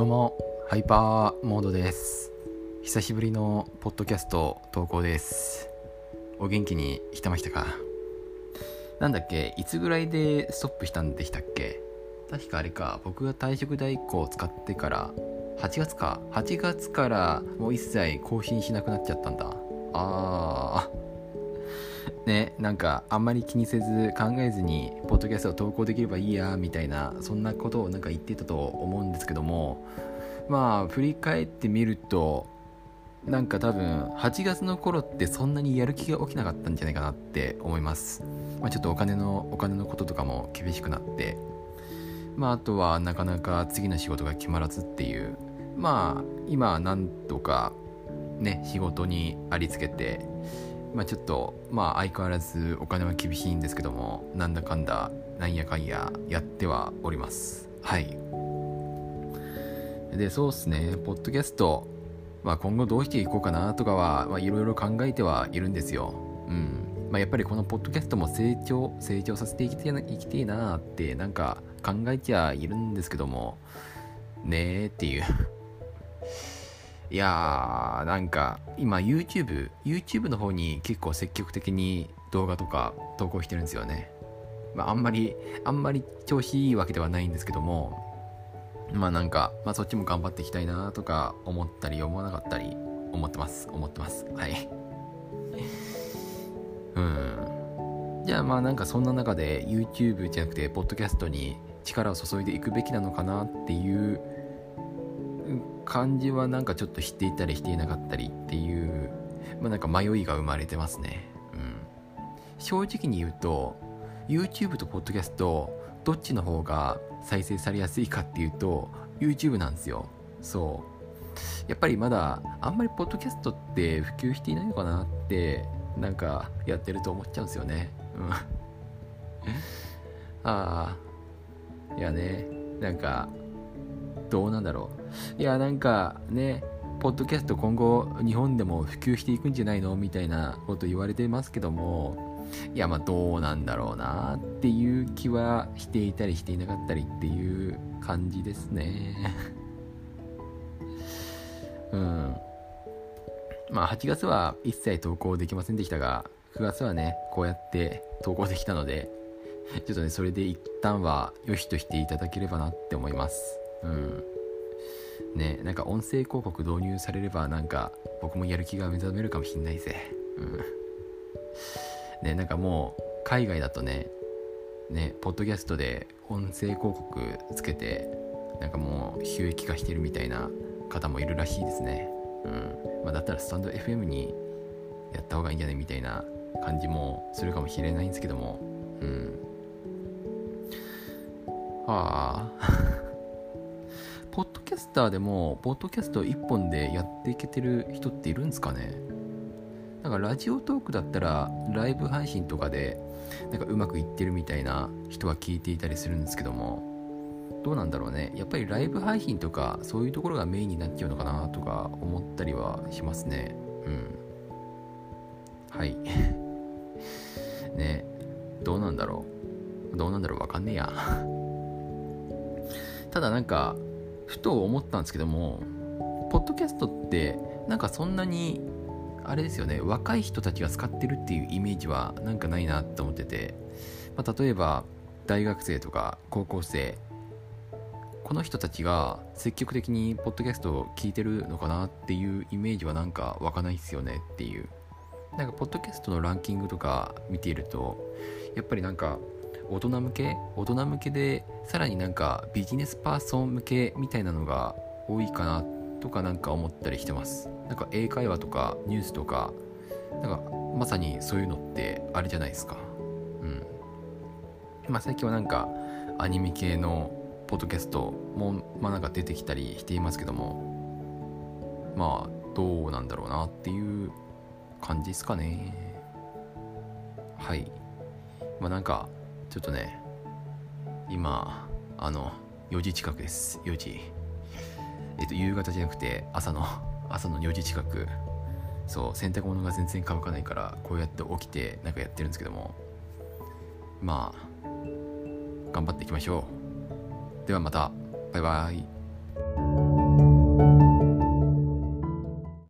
どうもハイパーモードです。久しぶりのポッドキャスト投稿です。お元気にしてましたか？なんだっけ？いつぐらいでストップしたんでしたっけ？確かあれか僕が退職代行を使ってから8月か？8月からもう一切更新しなくなっちゃったんだ。あー。ね、なんかあんまり気にせず考えずにドキャストを投稿できればいいやみたいなそんなことをなんか言ってたと思うんですけどもまあ振り返ってみるとなんか多分8月の頃ってそんなにやる気が起きなかったんじゃないかなって思います、まあ、ちょっとお金のお金のこととかも厳しくなって。まああとはなかなか次の仕事が決まらずっていう。まあ今なんとかね仕事にありつけてまあちょっとまあ相変わらずお金は厳しいんですけどもなんだかんだなんやかんややってはおります。はい。でそうっすね。ポッドキャストまあ今後どうしていこうかなとかはいろいろ考えてはいるんですよ。うん。まあやっぱりこのポッドキャストも成長成長させていきてえなきてえなってなんか考えちゃいるんですけどもねえっていう。いやー、なんか、今 YouTube、YouTube の方に結構積極的に動画とか投稿してるんですよね。まあ、あんまり、あんまり調子いいわけではないんですけども、まあなんか、まあそっちも頑張っていきたいなとか思ったり思わなかったり思ってます。思ってます。はい。うん。じゃあまあなんかそんな中で YouTube じゃなくて、ポッドキャストに力を注いでいくべきなのかなっていう感じはなんかちょっとしていたりしていなかったりっていう、まあ、なんか迷いが生まれてますね。うん。正直に言うと、YouTube と Podcast どっちの方が再生されやすいかっていうと YouTube なんですよ。そう。やっぱりまだあんまりポッドキャストって普及していないのかなってなんかやってると思っちゃうんですよね。うん。ああ。いやね、なんかどうなんだろう。いや、なんかね、ポッドキャスト今後日本でも普及していくんじゃないのみたいなこと言われてますけども、いや、まあどうなんだろうなっていう気はしていたりしていなかったりっていう感じですね。うん。まあ8月は一切投稿できませんでしたが、9月はね、こうやって投稿できたので、ちょっとね、それで一旦は良しとしていただければなって思います。うん。ねなんか音声広告導入されればなんか僕もやる気が目覚めるかもしんないぜ。うん。ねなんかもう海外だとねねポッドキャストで音声広告つけてなんかもう収益化してるみたいな方もいるらしいですね。うん。まあだったらスタンド FM にやった方がいいんじゃないみたいな感じもするかもしれないんですけども。うん。はあ。スターでも、ポッドキャスト1本でやっていけてる人っているんですかね？なんかラジオトークだったら、ライブ配信とかで、なんかうまくいってるみたいな人は聞いていたりするんですけども、どうなんだろうね？やっぱりライブ配信とか、そういうところがメインになっちゃうのかなとか思ったりはしますね。うん。はい。ねどうなんだろう？どうなんだろう？わかんねえや。ただなんか、ふと思ったんですけどもポッドキャストってなんかそんなにあれですよね若い人たちが使ってるっていうイメージはなんかないなって思ってて、まあ、例えば大学生とか高校生この人たちが積極的にポッドキャストを聞いてるのかなっていうイメージはなんか湧かないっすよねっていう。なんかポッドキャストのランキングとか見ているとやっぱりなんか大人向け？大人向けでさらになんかビジネスパーソン向けみたいなのが多いかなとかなんか思ったりしてます。なんか英会話とかニュースとかなんかまさにそういうのってあれじゃないですか。うん。まあ最近はなんかアニメ系のポッドキャストもまあなんか出てきたりしていますけども。まあどうなんだろうなっていう感じですかね。はい。まあなんかちょっとね今あの4時近くです。4時。えっと夕方じゃなくて朝の朝の4時近く。そう洗濯物が全然乾かないからこうやって起きてなんかやってるんですけども。まあ頑張っていきましょう。ではまた。バイバイ。